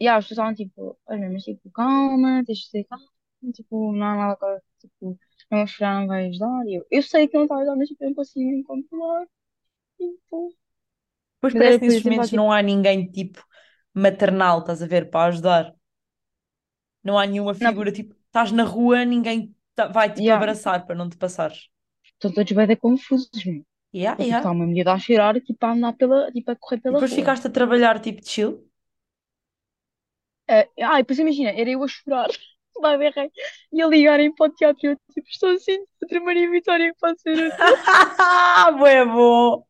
Yeah, as pessoas estavam tipo, olha, mas tipo, calma, tens de ser calma, tipo, não há nada que. Tipo, não vou chorar, não vai ajudar. E eu, eu sei que não está a ajudar, mas tipo, eu não consigo me controlar. Tipo. depois Mas era parece que eu nesses lá, momentos tipo, não há ninguém, tipo, maternal, estás a ver, para ajudar. Não há nenhuma não, figura, tipo, estás na rua, ninguém tá- vai, tipo, yeah, abraçar para não te passares. estão todos bem confusos, meu. Yeah, tipo, yeah. está uma miúda a chorar, tipo, a andar pela, tipo, a correr E pela depois rua. ficaste a trabalhar, tipo, de chill. Ah, ah, e depois imagina, era eu a chorar, lá berrei, e a ligarem para o teatro, e eu tipo, estou assim, outra Maria Vitória que pode ser útil. Bué bom!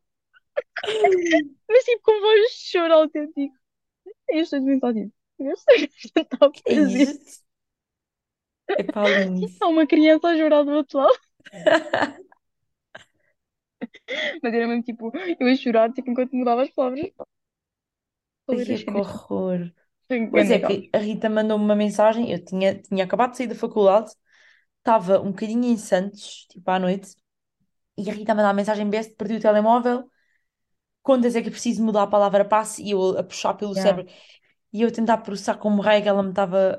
Mas tipo, com voz de choro autêntico. Eu estou muito autêntico. Eu sei que está Que é fazer. isto? Epá, lindo. Há uma criança a chorar do outro lado. Mas era mesmo tipo, eu a chorar, tipo, enquanto mudava as palavras. Ai, que horror. Pois é que a Rita mandou-me uma mensagem, eu tinha, tinha acabado de sair da faculdade, estava um bocadinho em Santos, tipo à noite, e a Rita a mandar mensagem besta, perdi o telemóvel, quantas é que é preciso mudar a palavra passe e eu a puxar pelo Yeah. cérebro e eu tentar processar como raio que ela me estava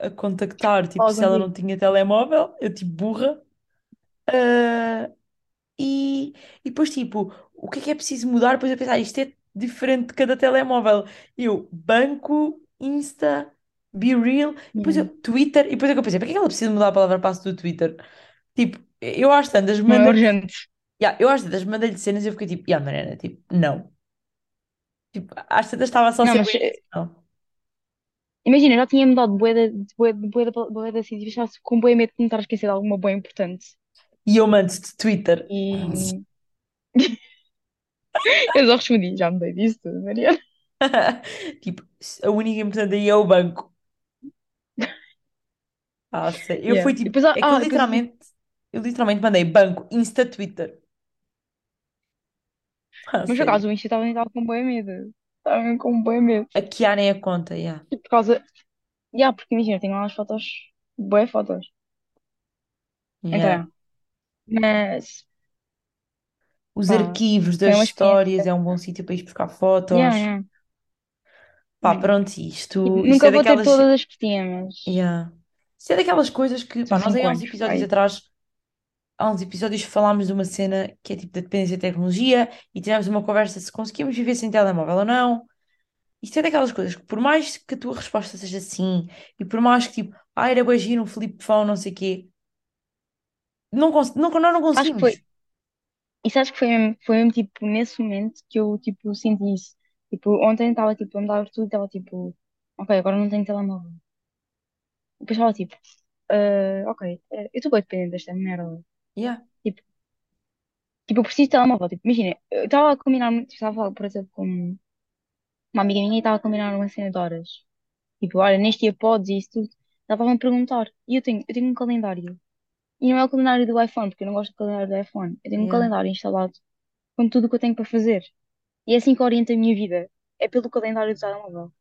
a, a contactar, tipo, Fala se ela não tinha telemóvel, eu tipo burra. Ah, e, e depois, tipo, o que é que é preciso mudar? Depois eu pensar, isto é diferente de cada telemóvel. Eu, banco, Insta, Be Real, depois eu, Yeah. Twitter, e depois é que eu pensei, para que é que ela precisa mudar a palavra passe do Twitter? Tipo, eu às tantas Não é urgente. yeah, eu às tantas mandei-lhe cenas e eu fiquei tipo, yeah, Mariana, tipo, não. Tipo, às tantas estava só a Não, ser mas eh, imagina, eu já tinha mudado de bué de bué de assim, e estava com bué medo de me estar a esquecer de alguma bué importante. E eu mando-te Twitter. E eu só respondi, já mudei disso, tudo, Mariana. Tipo, a única importante aí é o banco. Ah, sei. Eu Yeah. fui E tipo, depois, é que eu ah, depois, tipo, literalmente, eu literalmente mandei banco, Insta, Twitter. Ah, mas por sério. acaso o Insta estava estava com bué medo. Estava mesmo com bué medo. Há nem a conta, yeah. Tipo, Por causa, yeah, porque imagina, tenho lá as fotos, bué fotos. Yeah. Então, mas, Os pá, arquivos foi das uma histórias experiência. é um bom sítio para ir buscar fotos. yeah. Pá, yeah. pronto, Tipo, isto, isto é nunca vou ter daquelas. todas as que tinha, mas Yeah. Isto é daquelas coisas que, são pá, nós aí há uns anos, episódios pai. atrás, há uns episódios falámos de uma cena que é tipo da dependência de tecnologia e tivemos uma conversa se conseguimos viver sem telemóvel ou não. Isto é daquelas coisas que, por mais que a tua resposta seja sim, e por mais que tipo, ah, era bué giro, um flip phone, não sei o quê, não, cons- não, nós não Acho que foi, conseguimos. isso acho que foi mesmo, foi mesmo, tipo, nesse momento que eu, tipo, senti isso. Tipo, ontem estava, tipo, a mudar tudo e estava, tipo, ok, agora não tenho telemóvel. Depois estava, tipo, ah, ok, eh, eu estou bem dependente desta merda. Yeah, Tipo, tipo, eu preciso de telemóvel. Tipo, imagina, eu estava a combinar, estava a falar, por exemplo, com uma amiga minha e estava a combinar uma cena de horas. Tipo, olha, neste dia podes e isso tudo. Ela estava a me perguntar. E eu tenho, eu tenho um calendário. E não é o calendário do iPhone, porque eu não gosto do calendário do iPhone. Eu tenho um yeah. calendário instalado com tudo o que eu tenho para fazer. E é assim que orienta a minha vida. É pelo calendário do telemóvel.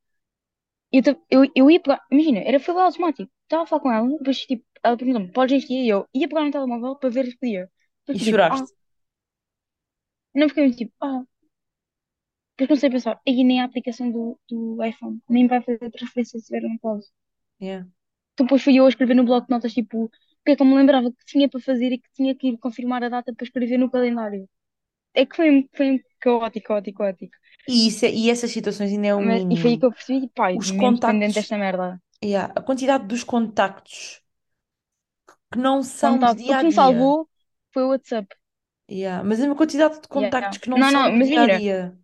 Eu, ta- eu, eu ia pegar, imagina, era foi lá automático. Estava a falar com ela, depois tipo, ela perguntou-me, podes dia? E eu ia pegar no telemóvel para ver este dia. E Depois fiquei tipo, ah, choraste. não fiquei tipo, ah. Depois comecei a pensar, aí nem a aplicação do, do iPhone, nem vai fazer transferência se tiver um pause. Yeah. Então depois fui eu a escrever no bloco de notas, tipo, o que é que eu me lembrava que tinha para fazer e que tinha que ir confirmar a data para escrever no calendário. É que foi, foi caótico, caótico, caótico. E, isso é- e essas situações ainda é o Mas, e foi aí mínimo. que eu percebi, pai, Os mesmo dependente contactos, desta merda. Yeah, a quantidade dos contactos que não são de Contacto. O dia a que me dia. salvou foi o WhatsApp. Yeah. Mas é uma quantidade de contactos que não Não, são não, do mas dia a dia.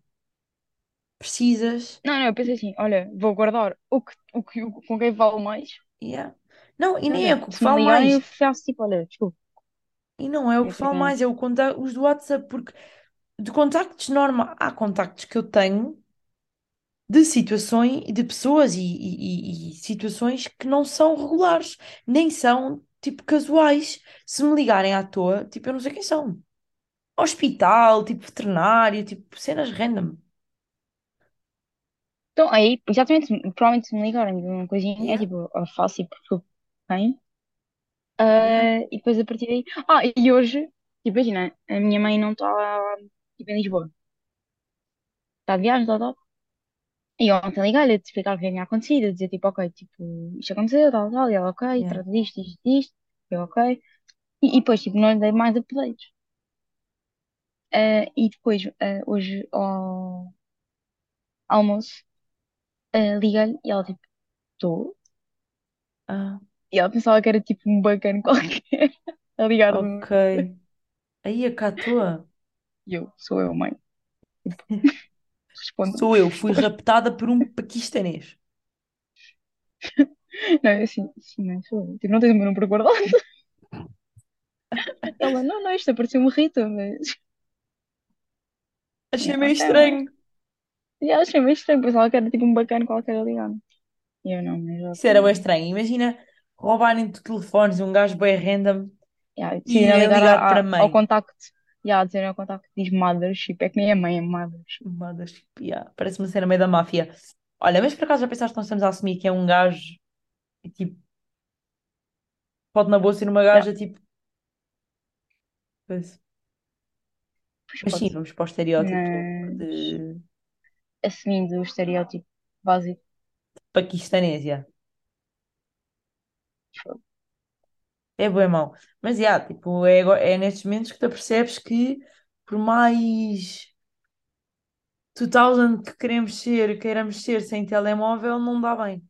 Precisas. não, não, eu pensei assim, olha, vou guardar o que, o que, o, com quem vale mais. Yeah. Não, e nem é Olha, o que se me vale ligarem, eu mais. faço tipo, olha, desculpa, E não é o eu que que não. mais, é o conta os do WhatsApp, porque de contactos normais, há contactos que eu tenho de situações, de pessoas e, e- e- situações que não são regulares, nem são tipo casuais. Se me ligarem à toa, tipo, eu não sei quem são. Hospital, tipo veterinário, tipo cenas random. Então, aí, exatamente, provavelmente se me ligarem de uma coisinha, é Yeah, tipo, eu faço e porque tenho. yeah, Ah, e depois a partir daí. Ah, e hoje, tipo, imagina, a minha mãe não está tipo, em Lisboa. Está de viagem, tal, tal. E ontem liguei-lhe a te explicar o que tinha acontecido, a dizer tipo, ok, tipo, isto aconteceu, tal, tal, e ela, ok, yeah. trata disto, disto, disto, eu, ok. E, e depois, tipo, não lhe dei mais updates. Ah, e depois, ah, hoje, ao almoço, ah, liguei-lhe e ela, tipo, estou. Ah, E ela pensava que era tipo um bacana qualquer a ligar-me. ok. Aí a cá tua. E eu, sou eu, mãe. Tipo, Sou eu, fui raptada por um paquistanês. Não, eu assim, sim, não sou eu. Tipo, não tens o meu número guardado. Ela, não, não, isto apareceu-me Rita, mas. Achei meio estranho. E ela achei meio estranho, pensava que era tipo um bacana qualquer a ligar-me. E eu, não, mas Isso era bem estranho. Imagina roubarem-te telefones, um gajo bem random Yeah, e decidem a ligar a- para a- ao mãe. contacto. E yeah, dizerem ao contacto que diz Mothership. É que nem a mãe é Mothership. Tipo, yeah, Parece uma cena meio da máfia. Olha, mas por acaso já pensaste que nós estamos a assumir que é um gajo e tipo, pode na boa ser uma Yeah. gaja tipo. coisa. Pois Mas sim, pode. vamos para o estereótipo Mas de assumindo o estereótipo básico. paquistanésia. É bom, é mau. Mas, já, tipo, é, é nestes momentos que tu percebes que por mais 2000 que queremos ser, queiramos ser sem telemóvel, não dá bem.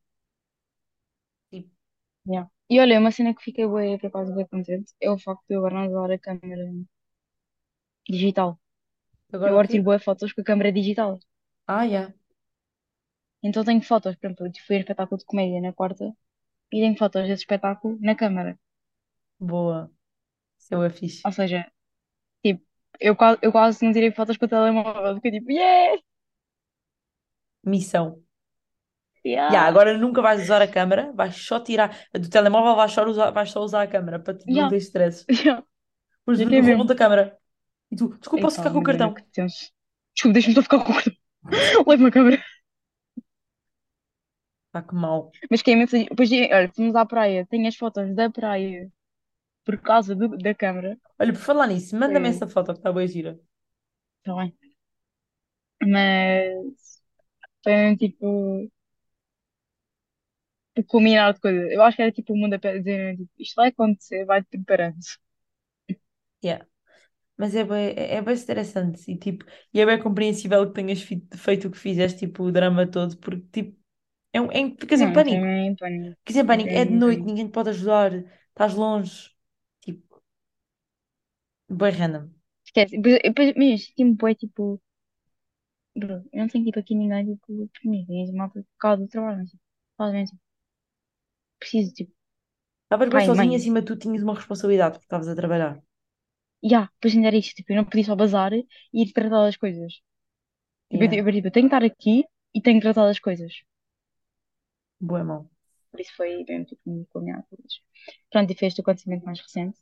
Tipo, Yeah. E olha, uma cena que fiquei bué, por acaso bem contente é o facto de eu agora não usar a câmera digital. Eu agora o agora tiro boas fotos com a câmera digital. Ah, já. Então tenho fotos, por exemplo, eu fui a espetáculo de comédia na quarta e tenho fotos desse espetáculo na câmara. Boa. Isso é fixe. Ou seja, tipo, eu quase, eu quase não tirei fotos com o telemóvel, porque tipo, yeah! Missão. Já, Yeah! agora nunca vais usar a câmera, vais só tirar do telemóvel, vais só usar, vais só usar a câmera para não Yeah! ter stress. Yeah! Depois Já que é mesmo. a câmera. E tu, desculpa, posso Epá, ficar com o imagina cartão? que tenso. Desculpa, deixa-me só ficar com o cartão. Leva-me a câmera. Pá, que mal. Mas que é mesmo. Depois, olha, fomos à praia, tenho as fotos da praia por causa do- da câmara. Olha, por falar nisso, manda-me essa foto que está bem gira. tá bem. Mas foi mesmo tipo. o culminar de coisas. Eu acho que era tipo o mundo a dizer, tipo, isto vai acontecer, vai-te preparando. Yeah. Mas é bem, é bem interessante e, tipo, e é bem compreensível que tenhas fi- feito o que fizeste, tipo, o drama todo, porque, tipo, é, um- é, em- ficas em Não, pânico. em pânico. Ficas em pânico, é de em noite, pânico. ninguém te pode ajudar, estás longe, bem random. Esquece. Depois, depois, mesmo, tipo, é tipo, bro, eu não tenho tipo aqui ninguém tipo por mim, tem malta por causa do trabalho, mas tipo, faz mesmo, tipo, preciso, tipo, Estavas bem pai, sozinha, mãe. acima de tu tinhas uma responsabilidade, porque estavas a trabalhar. E ah, depois ainda era isto, tipo, eu não podia só bazar e ir tratar das coisas. Tipo, eu, Yeah, eu, tipo, eu tenho que estar aqui e tenho que tratar das coisas. boa mão. Por isso foi mesmo tipo muito combinado. Mas Pronto, e fez este acontecimento mais recente.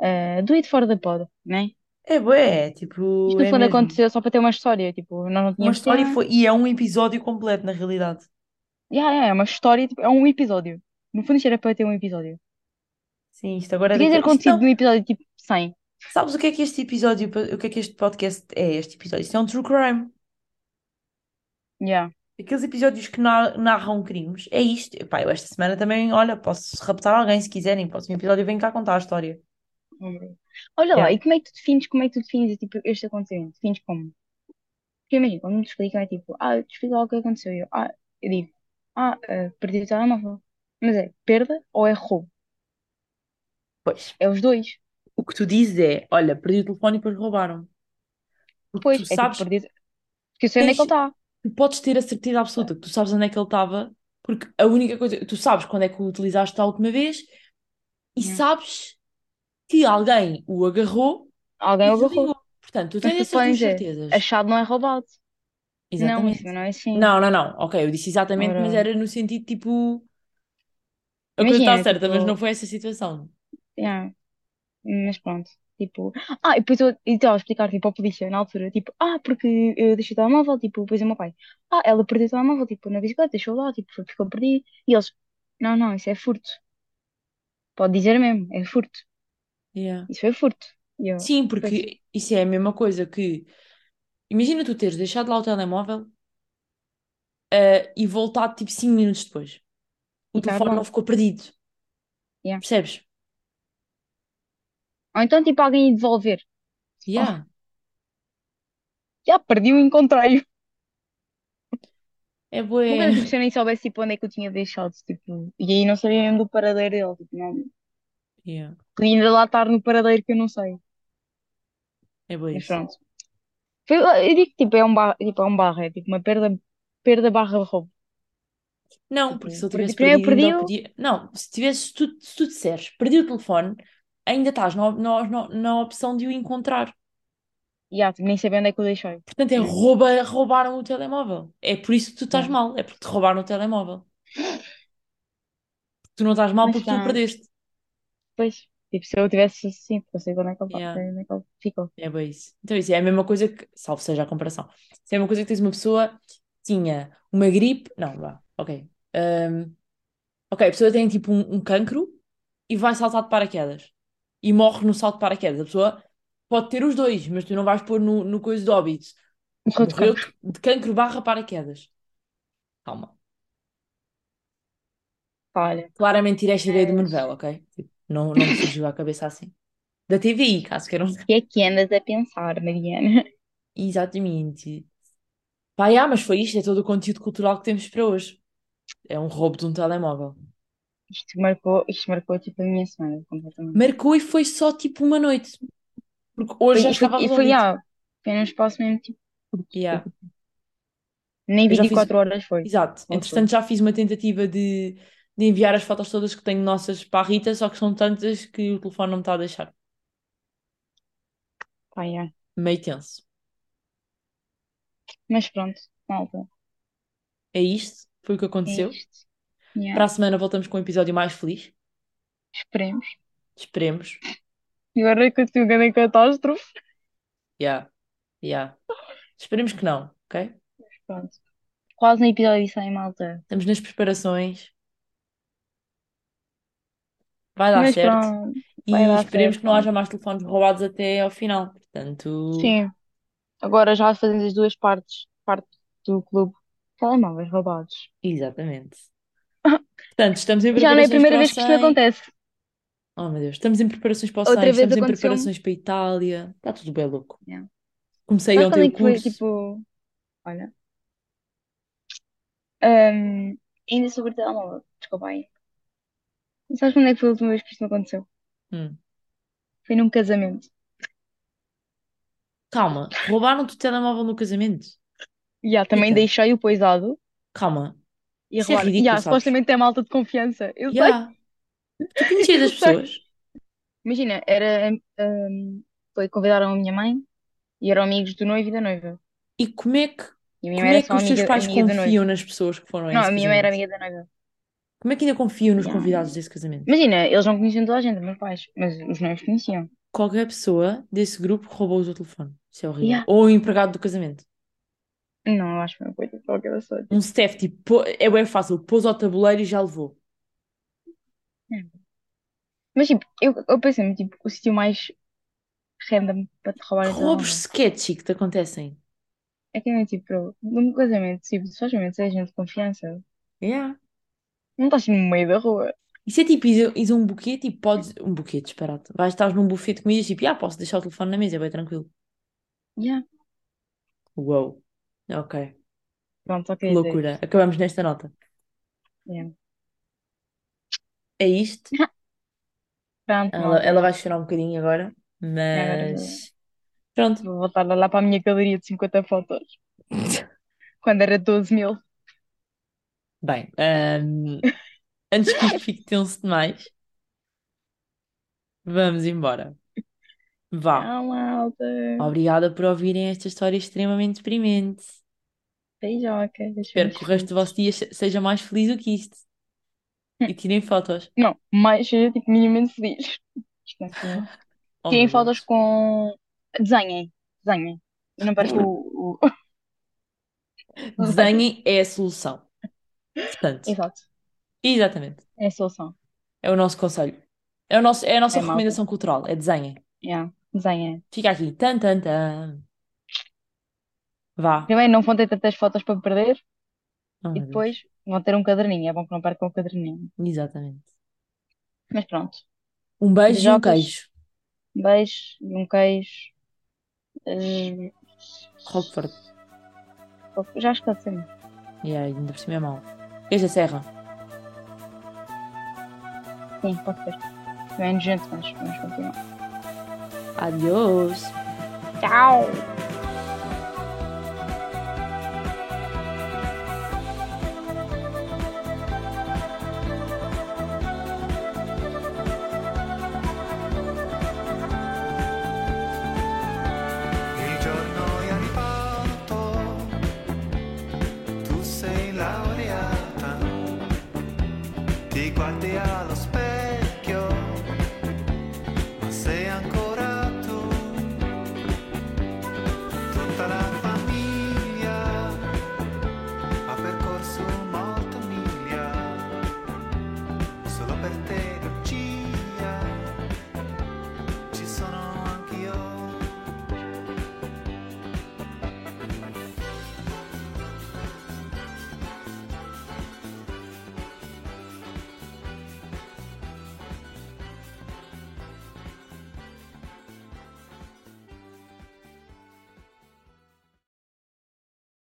Uh, do it fora da pod, né? É bué, tipo, Isto no é fundo mesmo. aconteceu só para ter uma história. Tipo, nós não Uma tínhamos história e foi, e é um episódio completo, na realidade. Yeah, yeah, é uma história, tipo, é um episódio. No fundo isto era para ter um episódio. Sim, isto agora é Podia ter. Isto acontecido não. num episódio tipo 100. Sabes o que é que este episódio, o que é que este podcast é? Este episódio? Isto é um true crime. Yeah. Aqueles episódios que na- narram crimes. É isto. Epá, eu esta semana também, olha, posso raptar alguém se quiserem. Próximo episódio vem cá contar a história. Olha lá, Yeah. e como é que tu defines, como é que tu defines tipo, este acontecimento? Defines como? Porque imagina, quando me explicam é tipo, ah, te explica lá o que aconteceu. E Eu, ah, eu digo, ah, eh, perdi o telemóvel. Mas é perda ou é roubo? Pois. É os dois. O que tu dizes é, olha, perdi o telefone e depois roubaram. Porque Pois, tu é tipo, sabes, perdi. Porque eu sei onde é que tens, ele está. tu podes ter a certeza absoluta que tu sabes onde é que ele estava, porque a única coisa, tu sabes quando é que o utilizaste a última vez e Yeah. sabes que alguém o agarrou Alguém e o agarrou. desligou. Portanto, tu Mas tens tu essas duas dizer, certezas. achado não é roubado. Não, isso Exatamente. não é assim. Não, não, não. Ok, eu disse exatamente, mas Ora, era no sentido tipo. A coisa está imagina, certa, mas não tipo, foi essa situação. yeah, mas pronto. Tipo, ah, e depois eu e estava a explicar tipo, ao polícia na altura, tipo, ah, porque eu deixei o telemóvel, tipo, depois o meu pai, ah, ela perdeu o telemóvel, tipo, na bicicleta, deixou lá, tipo, foi- ficou perdido. E eles, não, não, isso é furto. Pode dizer mesmo, é furto. Yeah. Isso foi furto. Eu, Sim, porque isso é a mesma coisa que. Imagina tu teres deixado lá o telemóvel, eh, e voltado tipo 5 minutos depois. O está telefone lá. não ficou perdido. Yeah. Percebes? Ou então, tipo, alguém ia devolver. Oh, Yeah. já perdi-o, encontrei-o. É bué. coisa, tipo, se eu nem soubesse, tipo, onde é que eu tinha deixado, tipo, e aí não sabia mesmo do paradeiro dele, tipo, não, Yeah. podia ainda lá estar no paradeiro que eu não sei. É bué Mas isso. pronto. Foi- eu digo que, tipo, é um barra, tipo, é um barra, é tipo uma perda, perda barra roubo. Não, porque se Tipo, ele perdi, tivesse primeiro perdido, ainda o perdi-o, podia. Não, se tivesse, se tu, se tu disseres perdi o telefone, ainda estás na, na, na, na opção de o encontrar. e tipo, nem sabia onde é que eu deixei. Portanto, é rouba, roubaram o telemóvel. É por isso que tu estás Yeah. mal. É porque te roubaram o telemóvel. Tu não estás mal Mas porque tu o perdeste. Pois, tipo, se eu tivesse assim, eu sei onde é que ele, Yeah. onde é que ele ficou. É bem isso. Então, isso é a mesma coisa que, salvo seja a comparação, isso é a mesma coisa que tens uma pessoa que tinha uma gripe. Não, vá, ok. Ahm, ok, a pessoa tem tipo um, um cancro e vai saltar de paraquedas e morre no salto de paraquedas. A pessoa pode ter os dois, mas tu não vais pôr no, no coisa do Hobbit. Morreu de cancro. de cancro barra paraquedas. Calma. Olha, Claramente tirei esta ideia de uma novela, ok? Tipo, não, não me surgiu à cabeça assim. Da TVI, caso queiram. o que é que andas a pensar, Mariana? Exatamente. Pá, yeah, mas foi isto, é todo o conteúdo cultural que temos para hoje. É um roubo de um telemóvel. Isto marcou, isto marcou tipo a minha semana completamente. Marcou e foi só tipo uma noite. Porque hoje já estava e foi, ah, foi num espaço mesmo tipo. Yeah. curto. Nem Eu já fiz- 24 horas foi. Exato. Entretanto, já fiz uma tentativa de, de enviar as fotos todas que tenho nossas para a Rita, só que são tantas que o telefone não me está a deixar. Pá, yeah. Meio tenso. Mas pronto, malta. É isto? Foi o que É aconteceu? isto. Yeah. Para a semana voltamos com um episódio mais feliz. Esperemos. Esperemos. E agora que eu tenho grande catástrofe. Yeah. Yeah. Esperemos que não, ok? Pronto. Quase no episódio sai, malta. Estamos nas preparações. Vai dar Mas certo. pronto. E vai dar esperemos certo, que não haja mais telefones roubados até ao final. Portanto, Sim. Agora já fazemos as duas partes. Parte do clube. Telemóveis roubados. exatamente. Portanto, estamos em Já não é a preparações primeira para o vez que isto 100. acontece. Oh, meu Deus. Estamos em preparações para o Outra 100, vez estamos em aconteceu-me. preparações para a Itália. Está tudo bem louco. Yeah. Comecei Sabe ontem é o que foi, curso. tipo... Olha. Ainda sobre telemóvel. Desculpa aí. Sabes quando é que foi a última vez que isto me aconteceu? Hum. Foi num casamento. Calma, roubaram-te o telemóvel no casamento? E yeah, também Rita, deixei o poisado calma. e Isso é roubar. ridículo, Yeah, sabes? supostamente é malta de confiança. Eu sei. Yeah. Tu conhecias as sei. pessoas? Imagina, era, ahm, foi, convidaram a minha mãe e eram amigos do noivo e da noiva. E como é que, E a minha como mãe é era que só os teus amiga, pais amiga do noivo. confiam nas pessoas que foram a Não, esse a minha mãe era casamento? amiga da noiva. Como é que ainda confiam nos Yeah. convidados desse casamento? Imagina, eles não conheciam toda a gente, meus pais, mas os noivos conheciam. Qualquer pessoa desse grupo roubou o teu telefone. Isso é horrível. Yeah. Ou o empregado do casamento. Não, eu acho que não foi tipo qualquer pessoa. Um staff, tipo, pô- é bem fácil, pôs ao tabuleiro e já levou. Mas tipo, eu, eu pensei-me, tipo, o sítio mais random para te roubar o roubos telemóvel. sketchy que te acontecem. É que é tipo, num casamento, tipo, supostamente é gente de confiança. Yeah. Não estás no meio da rua. Isso é tipo, ires a um buquê, tipo, podes. Um buquê, disparate. Vais estar num buffet de comidas, tipo, ah, posso deixar o telefone na mesa, é bem tranquilo. Yeah. Uou. Ok. Pronto, dizer loucura. Acabamos nesta nota. Yeah. É isto. Pronto, Ela, ela vai chorar um bocadinho Agora mas. Pronto. vou voltar lá para a minha galeria de 50 fotos. Quando era 12 mil. Bem, antes que isto fique tenso demais, vamos embora. Vá. Tchau, malta. Obrigada por ouvirem esta história extremamente deprimente. Beijocas. Espero que o resto do vosso dia se- seja mais feliz do que isto. E tirem fotos. Não, mais seja tipo minimamente feliz. Assim. Oh, Tirem meu fotos Deus. com. Desenhem. Desenhem. E não parece o. o... Desenhem é a solução. Portanto, Exato. exatamente. É a solução. É o nosso conselho. É, o nosso, é a nossa É, malta. recomendação cultural. É desenhem. Yeah. Desenhem. Fica aqui. Tan, tan, tan. Vá. Primeiro, não vão ter tantas fotos para perder. Oh, E meu Deus. depois vão ter um caderninho. É bom que não percam o caderninho. Exatamente. Mas pronto. Um beijo e um Beijocas. queijo. Um beijo e um queijo. Eh, Roquefort. Já esqueci-me. E aí, ainda por cima é mau. Queijo da serra. Sim, pode ser. Também é nojento, mas vamos continuar. Adiós. Tchau!